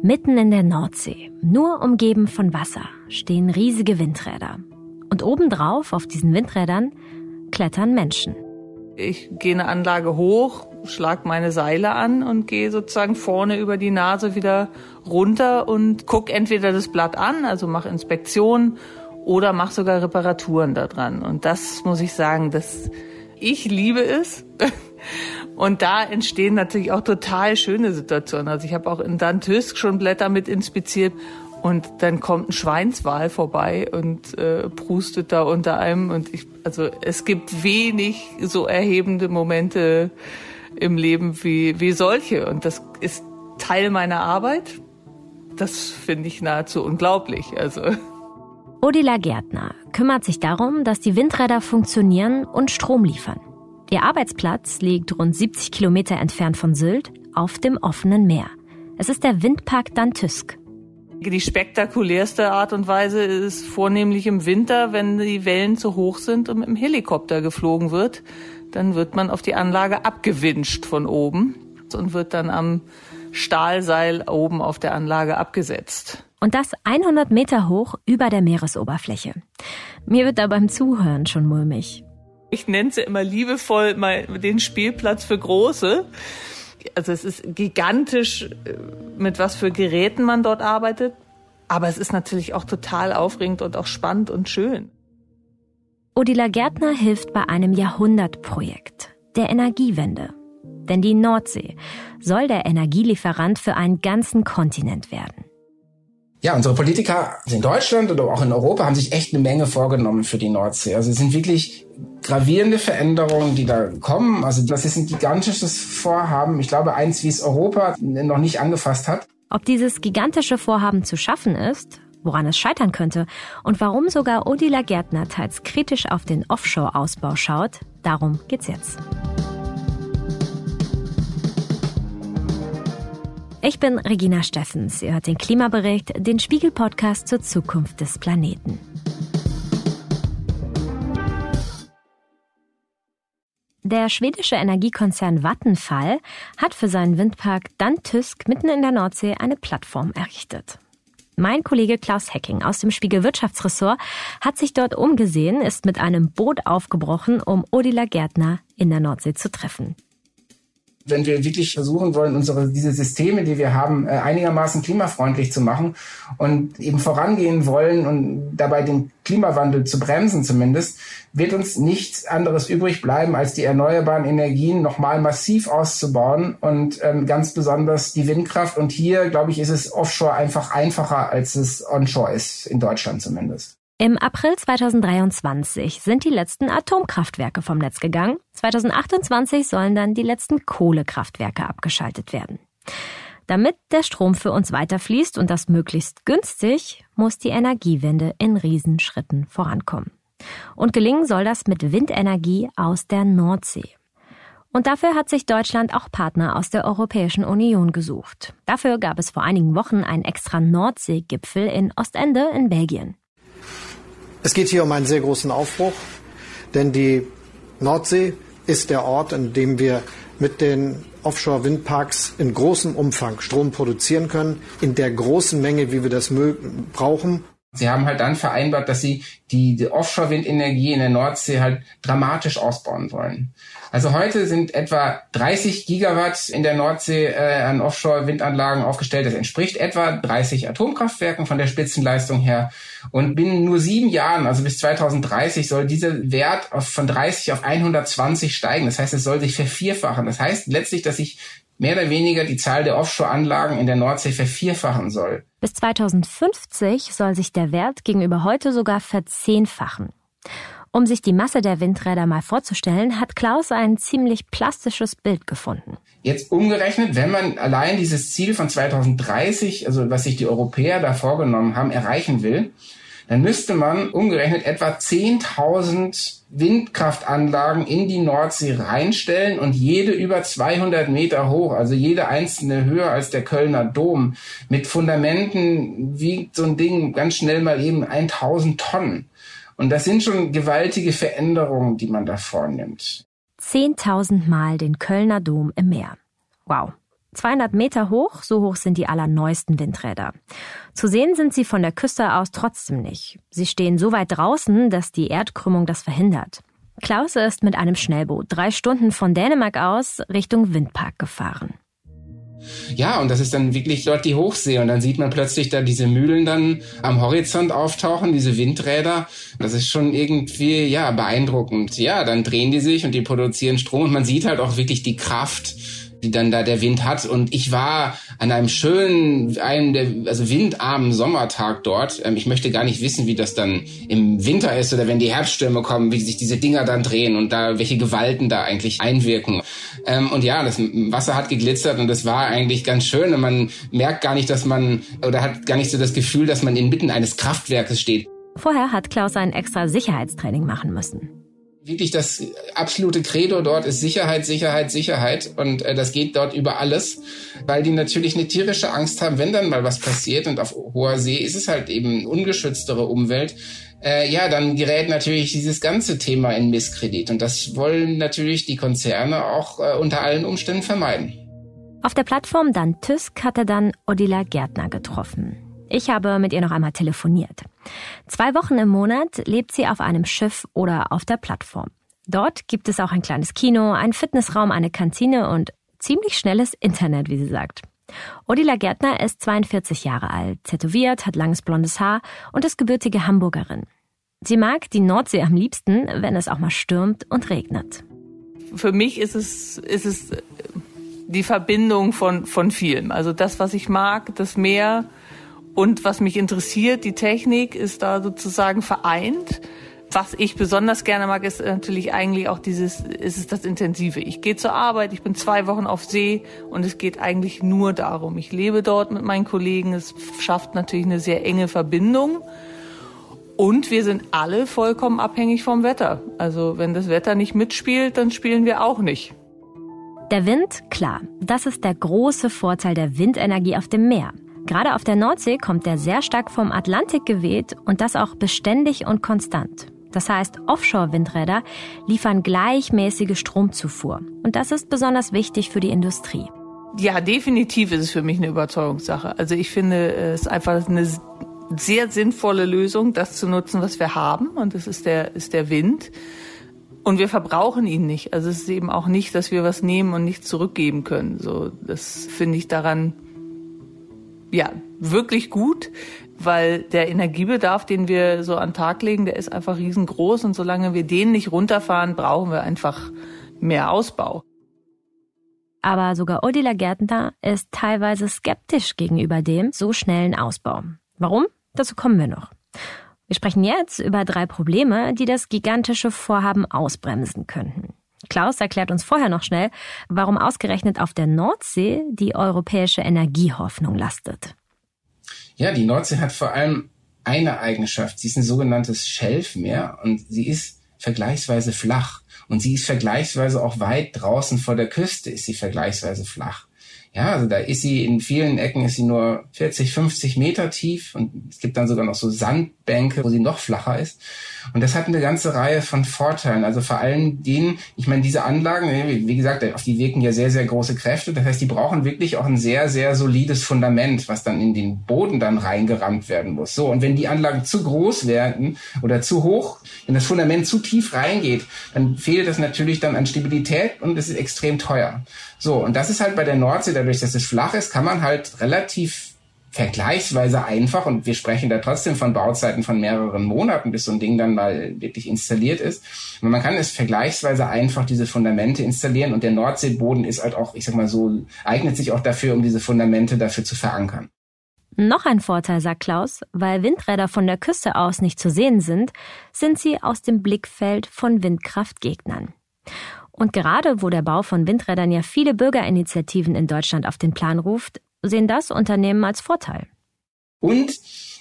Mitten in der Nordsee, nur umgeben von Wasser, stehen riesige Windräder. Und obendrauf auf diesen Windrädern klettern Menschen. Ich gehe eine Anlage hoch, schlag meine Seile an und gehe sozusagen vorne über die Nase wieder runter und guck entweder das Blatt an, also mache Inspektionen oder mache sogar Reparaturen daran. Und das muss ich sagen, dass ich liebe es. Und da entstehen natürlich auch total schöne Situationen. Also ich habe auch in Dantysk schon Blätter mit inspiziert und dann kommt ein Schweinswal vorbei und äh, prustet da unter einem. Und ich, also es gibt wenig so erhebende Momente im Leben wie, wie solche. Und das ist Teil meiner Arbeit. Das finde ich nahezu unglaublich. Also. Odila Gärtner kümmert sich darum, dass die Windräder funktionieren und Strom liefern. Ihr Arbeitsplatz liegt rund 70 Kilometer entfernt von Sylt auf dem offenen Meer. Es ist der Windpark Dantysk. Die spektakulärste Art und Weise ist vornehmlich im Winter, wenn die Wellen zu hoch sind und mit dem Helikopter geflogen wird. Dann wird man auf die Anlage abgewinscht von oben und wird dann am Stahlseil oben auf der Anlage abgesetzt. Und das 100 Meter hoch über der Meeresoberfläche. Mir wird da beim Zuhören schon mulmig. Ich nenne sie immer liebevoll mal den Spielplatz für Große. Also es ist gigantisch, äh, mit was für Geräten man dort arbeitet. Aber es ist natürlich auch total aufregend und auch spannend und schön. Odila Gärtner hilft bei einem Jahrhundertprojekt, der Energiewende. Denn die Nordsee soll der Energielieferant für einen ganzen Kontinent werden. Ja, unsere Politiker in Deutschland oder auch in Europa haben sich echt eine Menge vorgenommen für die Nordsee. Also es sind wirklich gravierende Veränderungen, die da kommen. Also das ist ein gigantisches Vorhaben. Ich glaube, eins, wie es Europa noch nicht angefasst hat. Ob dieses gigantische Vorhaben zu schaffen ist, woran es scheitern könnte und warum sogar Odila Gärtner teils kritisch auf den Offshore-Ausbau schaut, darum geht's jetzt. Ich bin Regina Steffens. Ihr hört den Klimabericht, den Spiegel-Podcast zur Zukunft des Planeten. Der schwedische Energiekonzern Vattenfall hat für seinen Windpark Dantysk mitten in der Nordsee eine Plattform errichtet. Mein Kollege Klaus Hecking aus dem Spiegel Wirtschaftsressort hat sich dort umgesehen, ist mit einem Boot aufgebrochen, um Odila Gärtner in der Nordsee zu treffen wenn wir wirklich versuchen wollen, unsere diese Systeme, die wir haben, äh, einigermaßen klimafreundlich zu machen und eben vorangehen wollen und dabei den Klimawandel zu bremsen zumindest, wird uns nichts anderes übrig bleiben, als die erneuerbaren Energien nochmal massiv auszubauen und ähm, ganz besonders die Windkraft. Und hier, glaube ich, ist es offshore einfach einfacher, als es onshore ist, in Deutschland zumindest. Im April 2023 sind die letzten Atomkraftwerke vom Netz gegangen. 2028 sollen dann die letzten Kohlekraftwerke abgeschaltet werden. Damit der Strom für uns weiterfließt und das möglichst günstig, muss die Energiewende in Riesenschritten vorankommen. Und gelingen soll das mit Windenergie aus der Nordsee. Und dafür hat sich Deutschland auch Partner aus der Europäischen Union gesucht. Dafür gab es vor einigen Wochen einen extra Nordseegipfel in Ostende in Belgien. Es geht hier um einen sehr großen Aufbruch, denn die Nordsee ist der Ort, in dem wir mit den Offshore-Windparks in großem Umfang Strom produzieren können, in der großen Menge, wie wir das brauchen. Sie haben halt dann vereinbart, dass sie die, die Offshore-Windenergie in der Nordsee halt dramatisch ausbauen wollen. Also heute sind etwa 30 Gigawatt in der Nordsee äh, an Offshore-Windanlagen aufgestellt. Das entspricht etwa 30 Atomkraftwerken von der Spitzenleistung her. Und binnen nur sieben Jahren, also bis 2030, soll dieser Wert auf, von 30 auf 120 steigen. Das heißt, es soll sich vervierfachen. Das heißt letztlich, dass sich mehr oder weniger die Zahl der Offshore-Anlagen in der Nordsee vervierfachen soll. Bis 2050 soll sich der Wert gegenüber heute sogar verzehnfachen. Um sich die Masse der Windräder mal vorzustellen, hat Klaus ein ziemlich plastisches Bild gefunden. Jetzt umgerechnet, wenn man allein dieses Ziel von 2030, also was sich die Europäer da vorgenommen haben, erreichen will, dann müsste man umgerechnet etwa 10.000 Windkraftanlagen in die Nordsee reinstellen und jede über 200 Meter hoch, also jede einzelne höher als der Kölner Dom, mit Fundamenten wiegt so ein Ding ganz schnell mal eben 1000 Tonnen. Und das sind schon gewaltige Veränderungen, die man da vornimmt. 10.000 Mal den Kölner Dom im Meer. Wow. 200 Meter hoch, so hoch sind die allerneuesten Windräder. Zu sehen sind sie von der Küste aus trotzdem nicht. Sie stehen so weit draußen, dass die Erdkrümmung das verhindert. Klaus ist mit einem Schnellboot drei Stunden von Dänemark aus Richtung Windpark gefahren. Ja, und das ist dann wirklich dort die Hochsee und dann sieht man plötzlich da diese Mühlen dann am Horizont auftauchen, diese Windräder. Das ist schon irgendwie, ja, beeindruckend. Ja, dann drehen die sich und die produzieren Strom und man sieht halt auch wirklich die Kraft die dann da der Wind hat. Und ich war an einem schönen, einem der, also windarmen Sommertag dort. Ähm, ich möchte gar nicht wissen, wie das dann im Winter ist oder wenn die Herbststürme kommen, wie sich diese Dinger dann drehen und da welche Gewalten da eigentlich einwirken. Ähm, und ja, das Wasser hat geglitzert und das war eigentlich ganz schön. Und man merkt gar nicht, dass man oder hat gar nicht so das Gefühl, dass man inmitten eines Kraftwerkes steht. Vorher hat Klaus ein extra Sicherheitstraining machen müssen wirklich das absolute Credo dort ist Sicherheit, Sicherheit, Sicherheit. Und äh, das geht dort über alles, weil die natürlich eine tierische Angst haben, wenn dann mal was passiert. Und auf hoher See ist es halt eben ungeschütztere Umwelt. Äh, ja, dann gerät natürlich dieses ganze Thema in Misskredit. Und das wollen natürlich die Konzerne auch äh, unter allen Umständen vermeiden. Auf der Plattform dann Tysk hat er dann Odila Gärtner getroffen. Ich habe mit ihr noch einmal telefoniert. Zwei Wochen im Monat lebt sie auf einem Schiff oder auf der Plattform. Dort gibt es auch ein kleines Kino, einen Fitnessraum, eine Kantine und ziemlich schnelles Internet, wie sie sagt. Odila Gärtner ist 42 Jahre alt, tätowiert, hat langes blondes Haar und ist gebürtige Hamburgerin. Sie mag die Nordsee am liebsten, wenn es auch mal stürmt und regnet. Für mich ist es, ist es die Verbindung von, von vielem. Also das, was ich mag, das Meer, und was mich interessiert, die Technik ist da sozusagen vereint. Was ich besonders gerne mag, ist natürlich eigentlich auch dieses, ist es das Intensive. Ich gehe zur Arbeit, ich bin zwei Wochen auf See und es geht eigentlich nur darum. Ich lebe dort mit meinen Kollegen, es schafft natürlich eine sehr enge Verbindung. Und wir sind alle vollkommen abhängig vom Wetter. Also wenn das Wetter nicht mitspielt, dann spielen wir auch nicht. Der Wind, klar, das ist der große Vorteil der Windenergie auf dem Meer. Gerade auf der Nordsee kommt der sehr stark vom Atlantik geweht und das auch beständig und konstant. Das heißt, Offshore-Windräder liefern gleichmäßige Stromzufuhr. Und das ist besonders wichtig für die Industrie. Ja, definitiv ist es für mich eine Überzeugungssache. Also ich finde es einfach eine sehr sinnvolle Lösung, das zu nutzen, was wir haben. Und das ist der, ist der Wind. Und wir verbrauchen ihn nicht. Also es ist eben auch nicht, dass wir was nehmen und nichts zurückgeben können. So, das finde ich daran ja, wirklich gut, weil der Energiebedarf, den wir so an Tag legen, der ist einfach riesengroß und solange wir den nicht runterfahren, brauchen wir einfach mehr Ausbau. Aber sogar Odila Gärtner ist teilweise skeptisch gegenüber dem so schnellen Ausbau. Warum? Dazu kommen wir noch. Wir sprechen jetzt über drei Probleme, die das gigantische Vorhaben ausbremsen könnten. Klaus erklärt uns vorher noch schnell, warum ausgerechnet auf der Nordsee die europäische Energiehoffnung lastet. Ja, die Nordsee hat vor allem eine Eigenschaft. Sie ist ein sogenanntes Schelfmeer und sie ist vergleichsweise flach. Und sie ist vergleichsweise auch weit draußen vor der Küste ist sie vergleichsweise flach. Ja, also da ist sie in vielen Ecken ist sie nur 40, 50 Meter tief und es gibt dann sogar noch so Sandbänke, wo sie noch flacher ist. Und das hat eine ganze Reihe von Vorteilen. Also vor allem denen, ich meine, diese Anlagen, wie gesagt, auf die wirken ja sehr, sehr große Kräfte. Das heißt, die brauchen wirklich auch ein sehr, sehr solides Fundament, was dann in den Boden dann reingerammt werden muss. So, und wenn die Anlagen zu groß werden oder zu hoch, wenn das Fundament zu tief reingeht, dann fehlt es natürlich dann an Stabilität und es ist extrem teuer. So, und das ist halt bei der Nordsee, dadurch, dass es flach ist, kann man halt relativ vergleichsweise einfach und wir sprechen da trotzdem von Bauzeiten von mehreren Monaten, bis so ein Ding dann mal wirklich installiert ist. Aber man kann es vergleichsweise einfach diese Fundamente installieren und der Nordseeboden ist halt auch, ich sag mal so, eignet sich auch dafür, um diese Fundamente dafür zu verankern. Noch ein Vorteil, sagt Klaus, weil Windräder von der Küste aus nicht zu sehen sind, sind sie aus dem Blickfeld von Windkraftgegnern. Und gerade wo der Bau von Windrädern ja viele Bürgerinitiativen in Deutschland auf den Plan ruft, sehen das Unternehmen als Vorteil. Und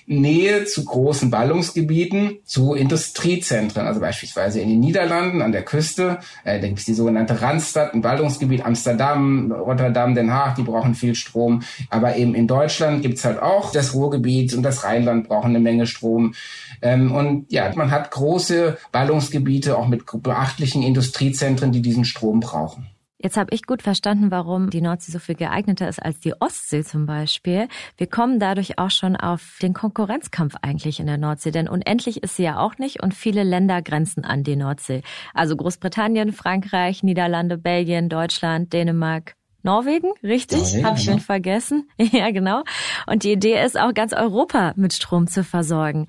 Nähe zu großen Ballungsgebieten, zu Industriezentren, also beispielsweise in den Niederlanden an der Küste. Äh, gibt es die sogenannte Randstadt, ein Ballungsgebiet, Amsterdam, Rotterdam, Den Haag, die brauchen viel Strom. Aber eben in Deutschland gibt es halt auch das Ruhrgebiet und das Rheinland brauchen eine Menge Strom. Ähm, und ja, man hat große Ballungsgebiete auch mit beachtlichen Industriezentren, die diesen Strom brauchen. Jetzt habe ich gut verstanden, warum die Nordsee so viel geeigneter ist als die Ostsee zum Beispiel. Wir kommen dadurch auch schon auf den Konkurrenzkampf eigentlich in der Nordsee, denn unendlich ist sie ja auch nicht und viele Länder grenzen an die Nordsee. Also Großbritannien, Frankreich, Niederlande, Belgien, Deutschland, Dänemark, Norwegen, richtig? Ja, Habe ich genau. vergessen? ja, genau. Und die Idee ist auch ganz Europa mit Strom zu versorgen.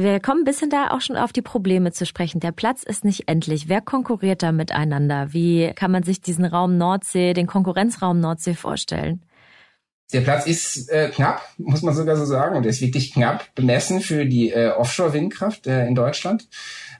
Wir kommen ein bisschen da auch schon auf die Probleme zu sprechen. Der Platz ist nicht endlich. Wer konkurriert da miteinander? Wie kann man sich diesen Raum Nordsee, den Konkurrenzraum Nordsee vorstellen? Der Platz ist äh, knapp, muss man sogar so sagen, und ist wirklich knapp bemessen für die äh, Offshore-Windkraft äh, in Deutschland.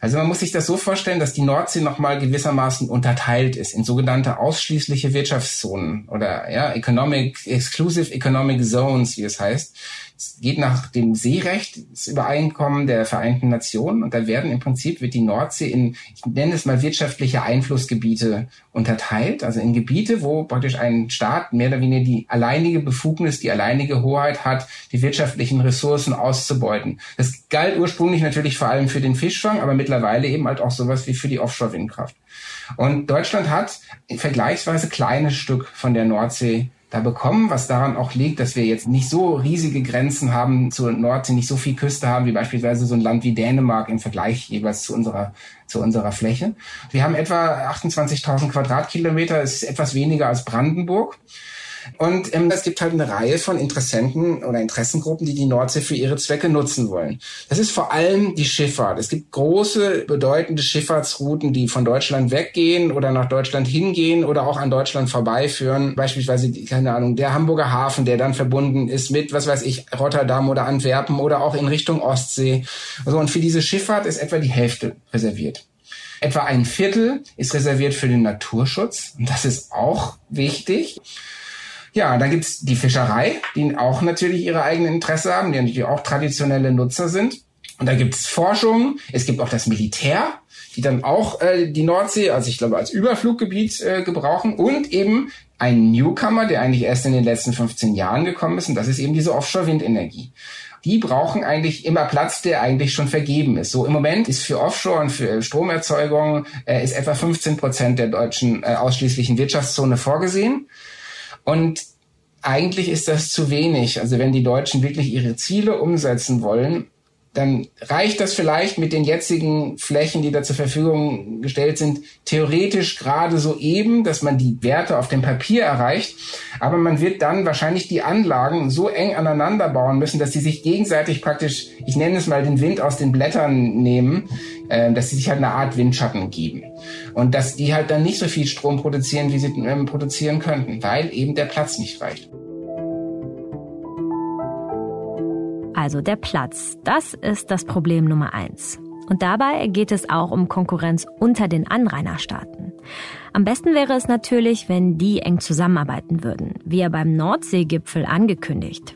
Also man muss sich das so vorstellen, dass die Nordsee nochmal gewissermaßen unterteilt ist in sogenannte ausschließliche Wirtschaftszonen oder ja, Economic, Exclusive Economic Zones, wie es heißt. Es geht nach dem Seerechtsübereinkommen der Vereinten Nationen und da werden im Prinzip wird die Nordsee in, ich nenne es mal wirtschaftliche Einflussgebiete unterteilt, also in Gebiete, wo praktisch ein Staat mehr oder weniger die alleinige Befugnis, die alleinige Hoheit hat, die wirtschaftlichen Ressourcen auszubeuten. Das galt ursprünglich natürlich vor allem für den Fischfang, aber mittlerweile eben halt auch sowas wie für die Offshore-Windkraft. Und Deutschland hat vergleichsweise kleines Stück von der Nordsee da bekommen, was daran auch liegt, dass wir jetzt nicht so riesige Grenzen haben zur Nordsee, nicht so viel Küste haben wie beispielsweise so ein Land wie Dänemark im Vergleich jeweils zu unserer zu unserer Fläche. Wir haben etwa 28.000 Quadratkilometer, ist etwas weniger als Brandenburg. Und ähm, es gibt halt eine Reihe von Interessenten oder Interessengruppen, die die Nordsee für ihre Zwecke nutzen wollen. Das ist vor allem die Schifffahrt. Es gibt große, bedeutende Schifffahrtsrouten, die von Deutschland weggehen oder nach Deutschland hingehen oder auch an Deutschland vorbeiführen. Beispielsweise, keine Ahnung, der Hamburger Hafen, der dann verbunden ist mit, was weiß ich, Rotterdam oder Antwerpen oder auch in Richtung Ostsee. Also, und für diese Schifffahrt ist etwa die Hälfte reserviert. Etwa ein Viertel ist reserviert für den Naturschutz. Und das ist auch wichtig. Ja, dann gibt's die Fischerei, die auch natürlich ihre eigenen Interesse haben, die natürlich auch traditionelle Nutzer sind. Und da gibt's Forschung, es gibt auch das Militär, die dann auch äh, die Nordsee, also ich glaube, als Überfluggebiet äh, gebrauchen und eben ein Newcomer, der eigentlich erst in den letzten 15 Jahren gekommen ist, und das ist eben diese Offshore-Windenergie. Die brauchen eigentlich immer Platz, der eigentlich schon vergeben ist. So im Moment ist für Offshore und für Stromerzeugung äh, ist etwa 15 Prozent der deutschen äh, ausschließlichen Wirtschaftszone vorgesehen. Und eigentlich ist das zu wenig. Also wenn die Deutschen wirklich ihre Ziele umsetzen wollen, dann reicht das vielleicht mit den jetzigen Flächen, die da zur Verfügung gestellt sind, theoretisch gerade so eben, dass man die Werte auf dem Papier erreicht. Aber man wird dann wahrscheinlich die Anlagen so eng aneinander bauen müssen, dass sie sich gegenseitig praktisch, ich nenne es mal, den Wind aus den Blättern nehmen, äh, dass sie sich halt eine Art Windschatten geben. Und dass die halt dann nicht so viel Strom produzieren, wie sie ähm, produzieren könnten, weil eben der Platz nicht reicht. Also der Platz, das ist das Problem Nummer eins. Und dabei geht es auch um Konkurrenz unter den Anrainerstaaten. Am besten wäre es natürlich, wenn die eng zusammenarbeiten würden, wie er beim Nordseegipfel angekündigt.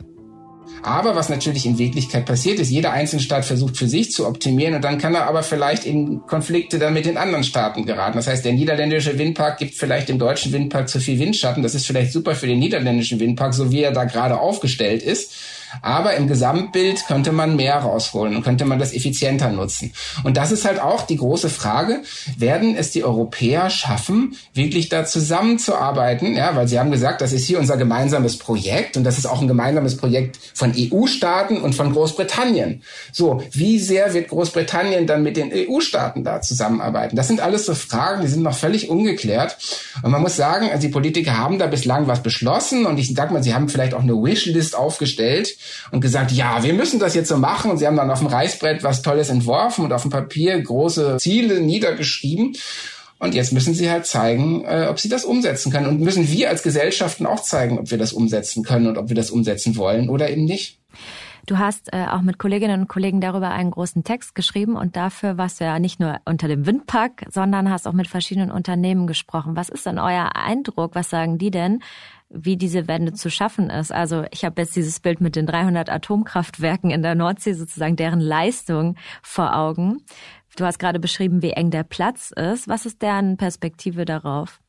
Aber was natürlich in Wirklichkeit passiert ist, jeder einzelne Staat versucht für sich zu optimieren und dann kann er aber vielleicht in Konflikte dann mit den anderen Staaten geraten. Das heißt, der niederländische Windpark gibt vielleicht dem deutschen Windpark zu viel Windschatten. Das ist vielleicht super für den niederländischen Windpark, so wie er da gerade aufgestellt ist. Aber im Gesamtbild könnte man mehr rausholen und könnte man das effizienter nutzen. Und das ist halt auch die große Frage, werden es die Europäer schaffen, wirklich da zusammenzuarbeiten? Ja, weil sie haben gesagt, das ist hier unser gemeinsames Projekt und das ist auch ein gemeinsames Projekt von EU-Staaten und von Großbritannien. So, wie sehr wird Großbritannien dann mit den EU-Staaten da zusammenarbeiten? Das sind alles so Fragen, die sind noch völlig ungeklärt. Und man muss sagen, also die Politiker haben da bislang was beschlossen und ich sag mal, sie haben vielleicht auch eine Wishlist aufgestellt, und gesagt, ja, wir müssen das jetzt so machen. Und sie haben dann auf dem Reißbrett was Tolles entworfen und auf dem Papier große Ziele niedergeschrieben. Und jetzt müssen sie halt zeigen, äh, ob sie das umsetzen können. Und müssen wir als Gesellschaften auch zeigen, ob wir das umsetzen können und ob wir das umsetzen wollen oder eben nicht. Du hast äh, auch mit Kolleginnen und Kollegen darüber einen großen Text geschrieben und dafür warst du ja nicht nur unter dem Windpark, sondern hast auch mit verschiedenen Unternehmen gesprochen. Was ist denn euer Eindruck? Was sagen die denn? Wie diese Wende zu schaffen ist. Also ich habe jetzt dieses Bild mit den 300 Atomkraftwerken in der Nordsee, sozusagen deren Leistung vor Augen. Du hast gerade beschrieben, wie eng der Platz ist. Was ist deren Perspektive darauf?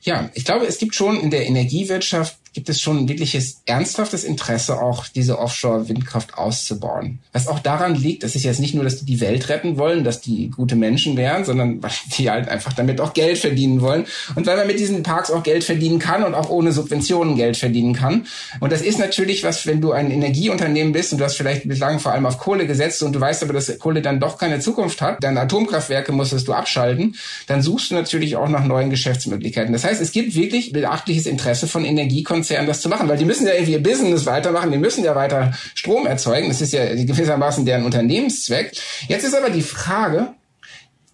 Ja, ich glaube, es gibt schon in der Energiewirtschaft gibt es schon ein wirkliches ernsthaftes Interesse, auch diese Offshore-Windkraft auszubauen. Was auch daran liegt, dass es jetzt nicht nur, dass die die Welt retten wollen, dass die gute Menschen wären, sondern weil die halt einfach damit auch Geld verdienen wollen und weil man mit diesen Parks auch Geld verdienen kann und auch ohne Subventionen Geld verdienen kann. Und das ist natürlich was, wenn du ein Energieunternehmen bist und du hast vielleicht bislang vor allem auf Kohle gesetzt und du weißt aber, dass Kohle dann doch keine Zukunft hat, deine Atomkraftwerke musstest du abschalten, dann suchst du natürlich auch nach neuen Geschäftsmöglichkeiten. Das heißt, es gibt wirklich beachtliches Interesse von Energiekonzernen, das zu machen, weil die müssen ja irgendwie ihr Business weitermachen, die müssen ja weiter Strom erzeugen. Das ist ja gewissermaßen deren Unternehmenszweck. Jetzt ist aber die Frage,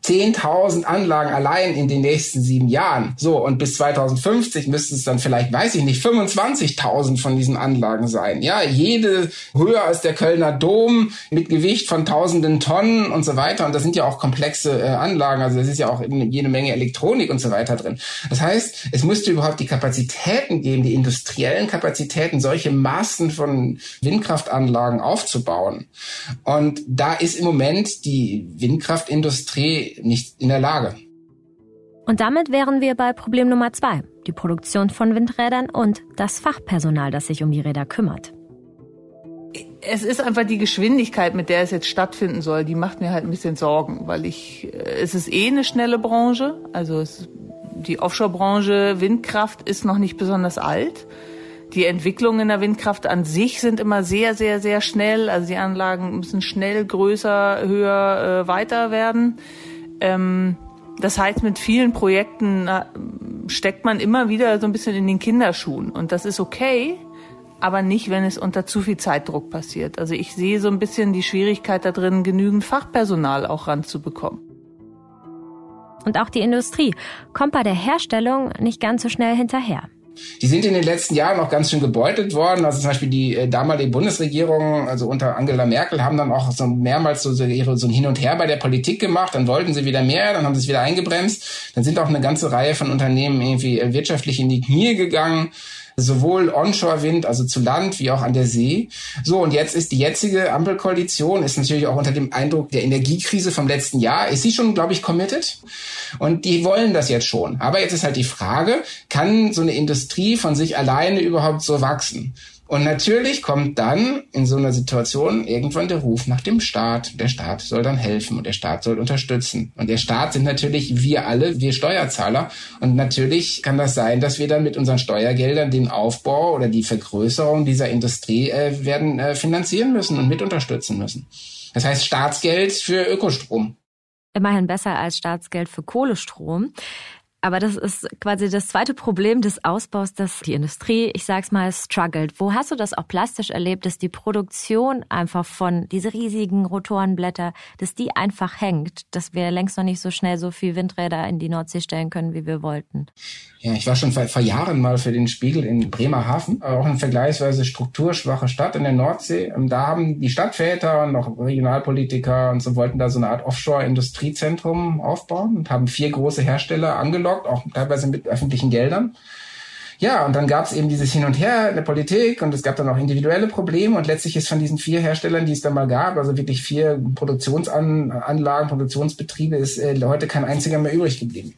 10.000 Anlagen allein in den nächsten sieben Jahren. So, und bis 2050 müssten es dann vielleicht, weiß ich nicht, 25.000 von diesen Anlagen sein. Ja, jede höher als der Kölner Dom mit Gewicht von tausenden Tonnen und so weiter. Und das sind ja auch komplexe äh, Anlagen. Also es ist ja auch jede Menge Elektronik und so weiter drin. Das heißt, es müsste überhaupt die Kapazitäten geben, die industriellen Kapazitäten, solche Massen von Windkraftanlagen aufzubauen. Und da ist im Moment die Windkraftindustrie nicht in der Lage. Und damit wären wir bei Problem Nummer zwei, die Produktion von Windrädern und das Fachpersonal, das sich um die Räder kümmert. Es ist einfach die Geschwindigkeit, mit der es jetzt stattfinden soll, die macht mir halt ein bisschen Sorgen, weil ich, äh, es ist eh eine schnelle Branche, also es, die Offshore-Branche Windkraft ist noch nicht besonders alt. Die Entwicklungen in der Windkraft an sich sind immer sehr, sehr, sehr schnell. Also die Anlagen müssen schnell größer, höher, äh, weiter werden. Ähm, das heißt, mit vielen Projekten steckt man immer wieder so ein bisschen in den Kinderschuhen. Und das ist okay, aber nicht, wenn es unter zu viel Zeitdruck passiert. Also ich sehe so ein bisschen die Schwierigkeit da drin, genügend Fachpersonal auch ranzubekommen. Und auch die Industrie kommt bei der Herstellung nicht ganz so schnell hinterher. Die sind in den letzten Jahren auch ganz schön gebeutelt worden. Also zum Beispiel die äh, damalige Bundesregierung, also unter Angela Merkel, haben dann auch so mehrmals so, so, ihre, so ein Hin und Her bei der Politik gemacht. Dann wollten sie wieder mehr, dann haben sie es wieder eingebremst. Dann sind auch eine ganze Reihe von Unternehmen irgendwie äh, wirtschaftlich in die Knie gegangen sowohl Onshore-Wind, also zu Land, wie auch an der See. So, und jetzt ist die jetzige Ampelkoalition, ist natürlich auch unter dem Eindruck der Energiekrise vom letzten Jahr, ist sie schon, glaube ich, committed. Und die wollen das jetzt schon. Aber jetzt ist halt die Frage, kann so eine Industrie von sich alleine überhaupt so wachsen? Und natürlich kommt dann in so einer Situation irgendwann der Ruf nach dem Staat. Der Staat soll dann helfen und der Staat soll unterstützen. Und der Staat sind natürlich wir alle, wir Steuerzahler. Und natürlich kann das sein, dass wir dann mit unseren Steuergeldern den Aufbau oder die Vergrößerung dieser Industrie äh, werden äh, finanzieren müssen und mit unterstützen müssen. Das heißt Staatsgeld für Ökostrom. Immerhin besser als Staatsgeld für Kohlestrom. Aber das ist quasi das zweite Problem des Ausbaus, dass die Industrie, ich sag's mal, struggelt. Wo hast du das auch plastisch erlebt, dass die Produktion einfach von diese riesigen Rotorenblätter, dass die einfach hängt, dass wir längst noch nicht so schnell so viel Windräder in die Nordsee stellen können, wie wir wollten? Ja, ich war schon vor, vor Jahren mal für den Spiegel in Bremerhaven, auch eine vergleichsweise strukturschwache Stadt in der Nordsee. Da haben die Stadtväter und auch Regionalpolitiker und so wollten da so eine Art Offshore-Industriezentrum aufbauen und haben vier große Hersteller angelockt auch teilweise mit öffentlichen Geldern. Ja, und dann gab es eben dieses Hin und Her in der Politik und es gab dann auch individuelle Probleme und letztlich ist von diesen vier Herstellern, die es dann mal gab, also wirklich vier Produktionsanlagen, Produktionsbetriebe, ist äh, heute kein einziger mehr übrig geblieben.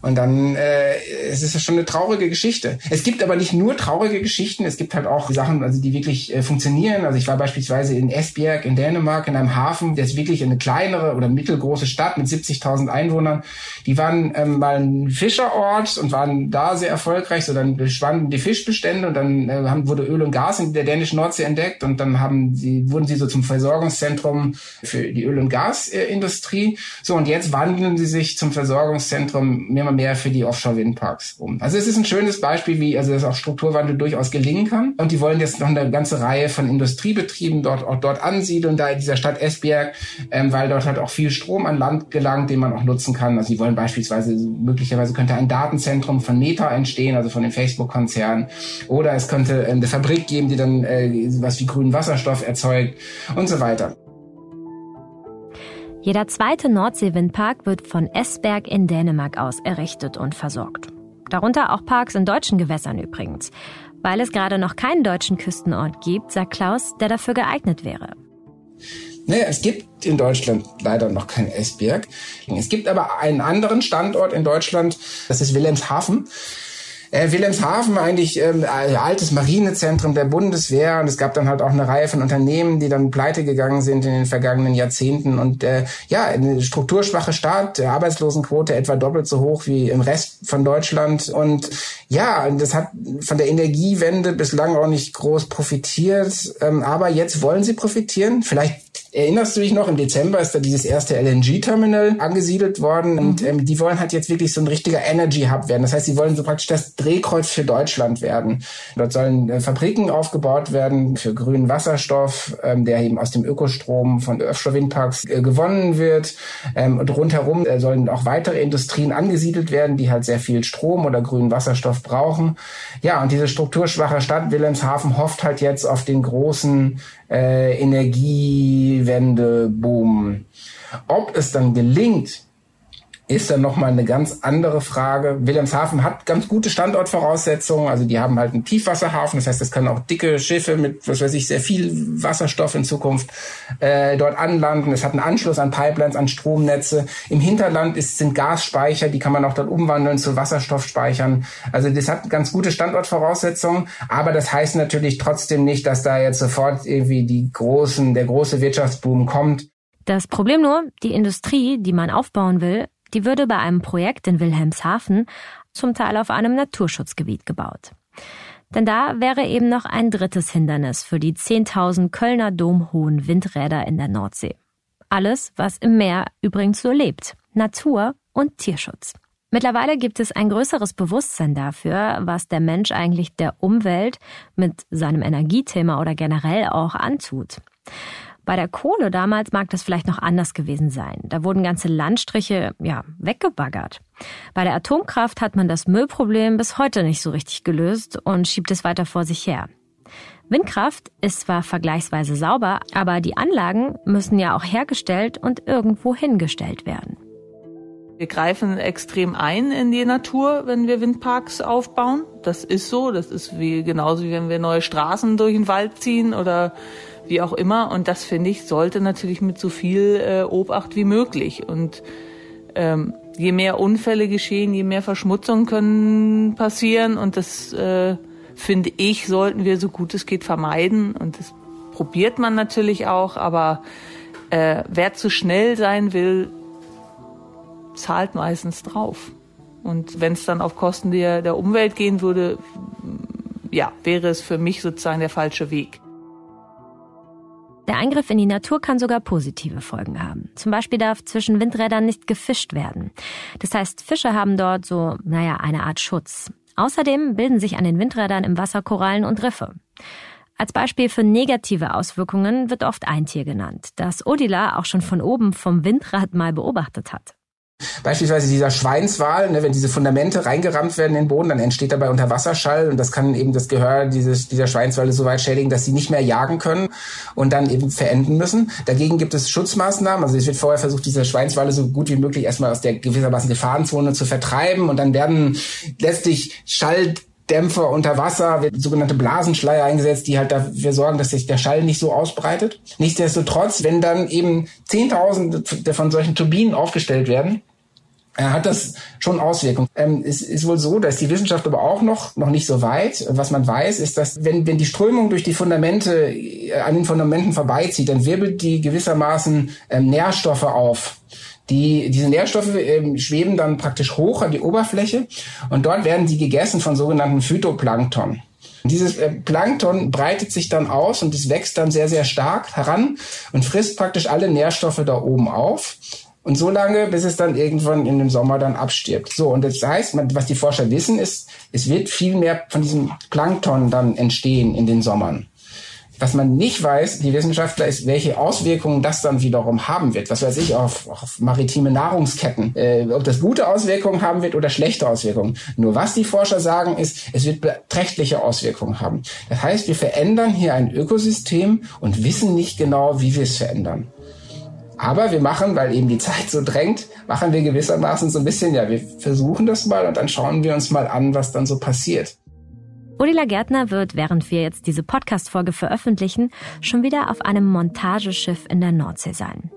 Und dann äh, es ist ja schon eine traurige Geschichte. Es gibt aber nicht nur traurige Geschichten, es gibt halt auch Sachen, also die wirklich äh, funktionieren. Also ich war beispielsweise in Esbjerg in Dänemark in einem Hafen, der ist wirklich eine kleinere oder mittelgroße Stadt mit 70.000 Einwohnern. Die waren ähm, mal ein Fischerort und waren da sehr erfolgreich. So dann schwanden die Fischbestände und dann äh, haben, wurde Öl und Gas in der dänischen Nordsee entdeckt und dann haben sie wurden sie so zum Versorgungszentrum für die Öl- und Gasindustrie. So und jetzt wandeln sie sich zum Versorgungszentrum mehr immer mehr für die Offshore-Windparks um. Also es ist ein schönes Beispiel, wie also dass auch Strukturwandel durchaus gelingen kann. Und die wollen jetzt noch eine ganze Reihe von Industriebetrieben dort auch dort ansiedeln, da in dieser Stadt Esbjerg, ähm, weil dort halt auch viel Strom an Land gelangt, den man auch nutzen kann. Also sie wollen beispielsweise, möglicherweise könnte ein Datenzentrum von Meta entstehen, also von dem Facebook-Konzern. Oder es könnte äh, eine Fabrik geben, die dann äh, was wie grünen Wasserstoff erzeugt und so weiter. Jeder zweite Nordseewindpark wird von Esberg in Dänemark aus errichtet und versorgt. Darunter auch Parks in deutschen Gewässern übrigens. Weil es gerade noch keinen deutschen Küstenort gibt, sagt Klaus, der dafür geeignet wäre. Naja, es gibt in Deutschland leider noch kein Esbjerg. Es gibt aber einen anderen Standort in Deutschland, das ist Wilhelmshaven. Äh, Wilhelmshaven eigentlich ähm, altes Marinezentrum der Bundeswehr und es gab dann halt auch eine Reihe von Unternehmen, die dann pleite gegangen sind in den vergangenen Jahrzehnten und äh, ja, eine strukturschwache Staat, der Arbeitslosenquote etwa doppelt so hoch wie im Rest von Deutschland und ja, das hat von der Energiewende bislang auch nicht groß profitiert, ähm, aber jetzt wollen sie profitieren. Vielleicht Erinnerst du dich noch, im Dezember ist da dieses erste LNG-Terminal angesiedelt worden mhm. und ähm, die wollen halt jetzt wirklich so ein richtiger Energy-Hub werden. Das heißt, sie wollen so praktisch das Drehkreuz für Deutschland werden. Dort sollen äh, Fabriken aufgebaut werden für grünen Wasserstoff, ähm, der eben aus dem Ökostrom von Offshore-Windparks äh, gewonnen wird. Ähm, und rundherum äh, sollen auch weitere Industrien angesiedelt werden, die halt sehr viel Strom oder grünen Wasserstoff brauchen. Ja, und diese strukturschwache Stadt Wilhelmshaven hofft halt jetzt auf den großen äh, Energiewende, Boom. Ob es dann gelingt, ist dann nochmal eine ganz andere Frage. Wilhelmshaven hat ganz gute Standortvoraussetzungen. Also die haben halt einen Tiefwasserhafen. Das heißt, es können auch dicke Schiffe mit, was weiß ich, sehr viel Wasserstoff in Zukunft äh, dort anlanden. Es hat einen Anschluss an Pipelines, an Stromnetze. Im Hinterland ist, sind Gasspeicher, die kann man auch dort umwandeln zu Wasserstoffspeichern. Also das hat ganz gute Standortvoraussetzungen. Aber das heißt natürlich trotzdem nicht, dass da jetzt sofort irgendwie die großen, der große Wirtschaftsboom kommt. Das Problem nur, die Industrie, die man aufbauen will, die würde bei einem Projekt in Wilhelmshaven zum Teil auf einem Naturschutzgebiet gebaut. Denn da wäre eben noch ein drittes Hindernis für die 10.000 Kölner Dom hohen Windräder in der Nordsee. Alles, was im Meer übrigens so lebt. Natur und Tierschutz. Mittlerweile gibt es ein größeres Bewusstsein dafür, was der Mensch eigentlich der Umwelt mit seinem Energiethema oder generell auch antut. Bei der Kohle damals mag das vielleicht noch anders gewesen sein. Da wurden ganze Landstriche, ja, weggebaggert. Bei der Atomkraft hat man das Müllproblem bis heute nicht so richtig gelöst und schiebt es weiter vor sich her. Windkraft ist zwar vergleichsweise sauber, aber die Anlagen müssen ja auch hergestellt und irgendwo hingestellt werden. Wir greifen extrem ein in die Natur, wenn wir Windparks aufbauen. Das ist so. Das ist wie genauso wie wenn wir neue Straßen durch den Wald ziehen oder wie auch immer. Und das finde ich sollte natürlich mit so viel äh, Obacht wie möglich. Und ähm, je mehr Unfälle geschehen, je mehr Verschmutzungen können passieren. Und das äh, finde ich, sollten wir so gut es geht vermeiden. Und das probiert man natürlich auch. Aber äh, wer zu schnell sein will, zahlt meistens drauf. Und wenn es dann auf Kosten der, der Umwelt gehen würde, ja, wäre es für mich sozusagen der falsche Weg. Der Eingriff in die Natur kann sogar positive Folgen haben. Zum Beispiel darf zwischen Windrädern nicht gefischt werden. Das heißt, Fische haben dort so, naja, eine Art Schutz. Außerdem bilden sich an den Windrädern im Wasser Korallen und Riffe. Als Beispiel für negative Auswirkungen wird oft ein Tier genannt, das Odila auch schon von oben vom Windrad mal beobachtet hat. Beispielsweise dieser Schweinswal, ne, wenn diese Fundamente reingerammt werden in den Boden, dann entsteht dabei Unterwasserschall und das kann eben das Gehör dieses, dieser Schweinswale so weit schädigen, dass sie nicht mehr jagen können und dann eben verenden müssen. Dagegen gibt es Schutzmaßnahmen. Also es wird vorher versucht, diese Schweinswale so gut wie möglich erstmal aus der gewissermaßen Gefahrenzone zu vertreiben und dann werden letztlich Schall Dämpfer unter Wasser, sogenannte Blasenschleier eingesetzt, die halt dafür sorgen, dass sich der Schall nicht so ausbreitet. Nichtsdestotrotz, wenn dann eben Zehntausende von solchen Turbinen aufgestellt werden, hat das schon Auswirkungen. Ähm, es ist wohl so, dass die Wissenschaft aber auch noch, noch nicht so weit. Was man weiß, ist, dass wenn, wenn die Strömung durch die Fundamente, äh, an den Fundamenten vorbeizieht, dann wirbelt die gewissermaßen ähm, Nährstoffe auf. Die, diese Nährstoffe ähm, schweben dann praktisch hoch an die Oberfläche und dort werden sie gegessen von sogenannten Phytoplankton. Dieses äh, Plankton breitet sich dann aus und es wächst dann sehr, sehr stark heran und frisst praktisch alle Nährstoffe da oben auf. Und so lange, bis es dann irgendwann in dem Sommer dann abstirbt. So, und das heißt, was die Forscher wissen, ist, es wird viel mehr von diesem Plankton dann entstehen in den Sommern. Was man nicht weiß, die Wissenschaftler, ist, welche Auswirkungen das dann wiederum haben wird. Was weiß ich, auf, auf maritime Nahrungsketten. Äh, ob das gute Auswirkungen haben wird oder schlechte Auswirkungen. Nur was die Forscher sagen, ist, es wird beträchtliche Auswirkungen haben. Das heißt, wir verändern hier ein Ökosystem und wissen nicht genau, wie wir es verändern. Aber wir machen, weil eben die Zeit so drängt, machen wir gewissermaßen so ein bisschen, ja, wir versuchen das mal und dann schauen wir uns mal an, was dann so passiert. Odila Gärtner wird, während wir jetzt diese Podcast-Folge veröffentlichen, schon wieder auf einem Montageschiff in der Nordsee sein.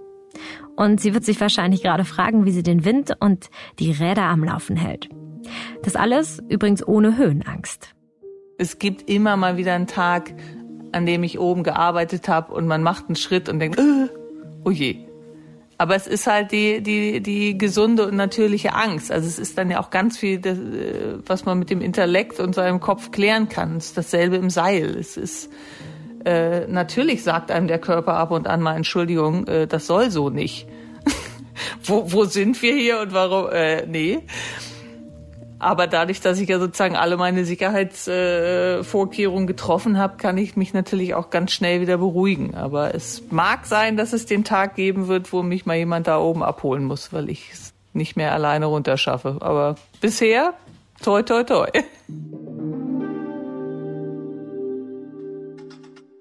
Und sie wird sich wahrscheinlich gerade fragen, wie sie den Wind und die Räder am Laufen hält. Das alles übrigens ohne Höhenangst. Es gibt immer mal wieder einen Tag, an dem ich oben gearbeitet habe und man macht einen Schritt und denkt, äh, oh je. Aber es ist halt die, die, die gesunde und natürliche Angst. Also es ist dann ja auch ganz viel, das, äh, was man mit dem Intellekt und seinem Kopf klären kann. Es ist dasselbe im Seil. Es ist, äh, natürlich sagt einem der Körper ab und an mal Entschuldigung, äh, das soll so nicht. wo, wo sind wir hier und warum? Äh, nee. Aber dadurch, dass ich ja sozusagen alle meine Sicherheitsvorkehrungen getroffen habe, kann ich mich natürlich auch ganz schnell wieder beruhigen. Aber es mag sein, dass es den Tag geben wird, wo mich mal jemand da oben abholen muss, weil ich es nicht mehr alleine runterschaffe. Aber bisher, toi, toi, toi.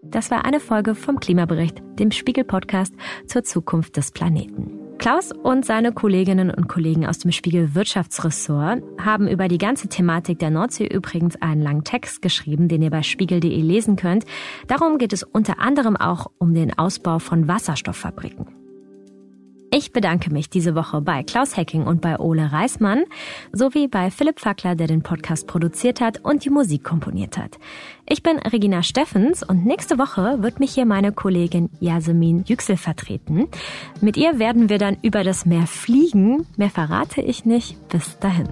Das war eine Folge vom Klimabericht, dem Spiegel-Podcast zur Zukunft des Planeten. Klaus und seine Kolleginnen und Kollegen aus dem Spiegel Wirtschaftsressort haben über die ganze Thematik der Nordsee übrigens einen langen Text geschrieben, den ihr bei spiegel.de lesen könnt. Darum geht es unter anderem auch um den Ausbau von Wasserstofffabriken. Ich bedanke mich diese Woche bei Klaus Hecking und bei Ole Reismann sowie bei Philipp Fackler, der den Podcast produziert hat und die Musik komponiert hat. Ich bin Regina Steffens und nächste Woche wird mich hier meine Kollegin Yasemin Yüksel vertreten. Mit ihr werden wir dann über das Meer fliegen. Mehr verrate ich nicht. Bis dahin.